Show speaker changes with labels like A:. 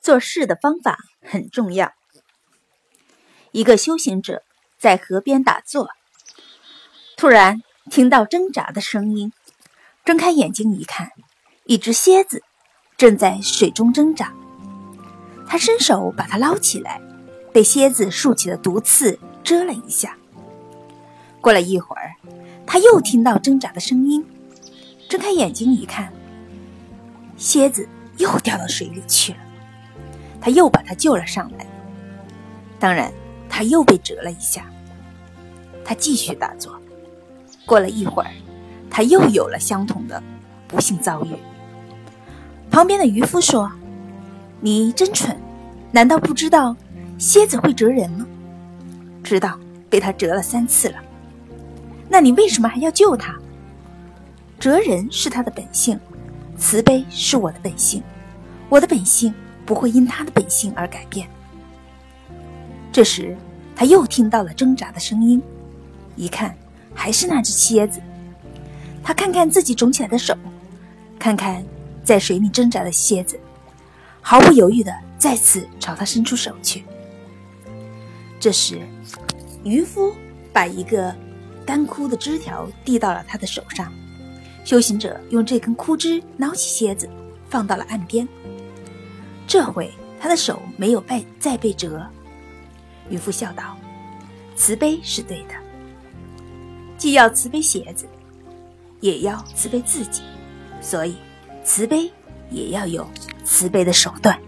A: 做事的方法很重要。一个修行者在河边打坐，突然听到挣扎的声音，睁开眼睛一看，一只蝎子正在水中挣扎。他伸手把它捞起来，被蝎子竖起的毒刺蛰了一下。过了一会儿，他又听到挣扎的声音，睁开眼睛一看，蝎子又掉到水里去了。他又把他救了上来，当然，他又被折了一下。他继续打坐，过了一会儿，他又有了相同的不幸遭遇。旁边的渔夫说：“你真蠢，难道不知道蝎子会折人吗？知道，被他折了三次了。那你为什么还要救他？折人是他的本性，慈悲是我的本性，我的本性。”不会因他的本性而改变。这时，他又听到了挣扎的声音，一看还是那只蝎子。他看看自己肿起来的手，看看在水里挣扎的蝎子，毫不犹豫的再次朝他伸出手去。这时，渔夫把一个干枯的枝条递到了他的手上，修行者用这根枯枝捞起蝎子，放到了岸边。这回他的手没有被再被折，渔夫笑道：“慈悲是对的，既要慈悲鞋子，也要慈悲自己，所以慈悲也要有慈悲的手段。”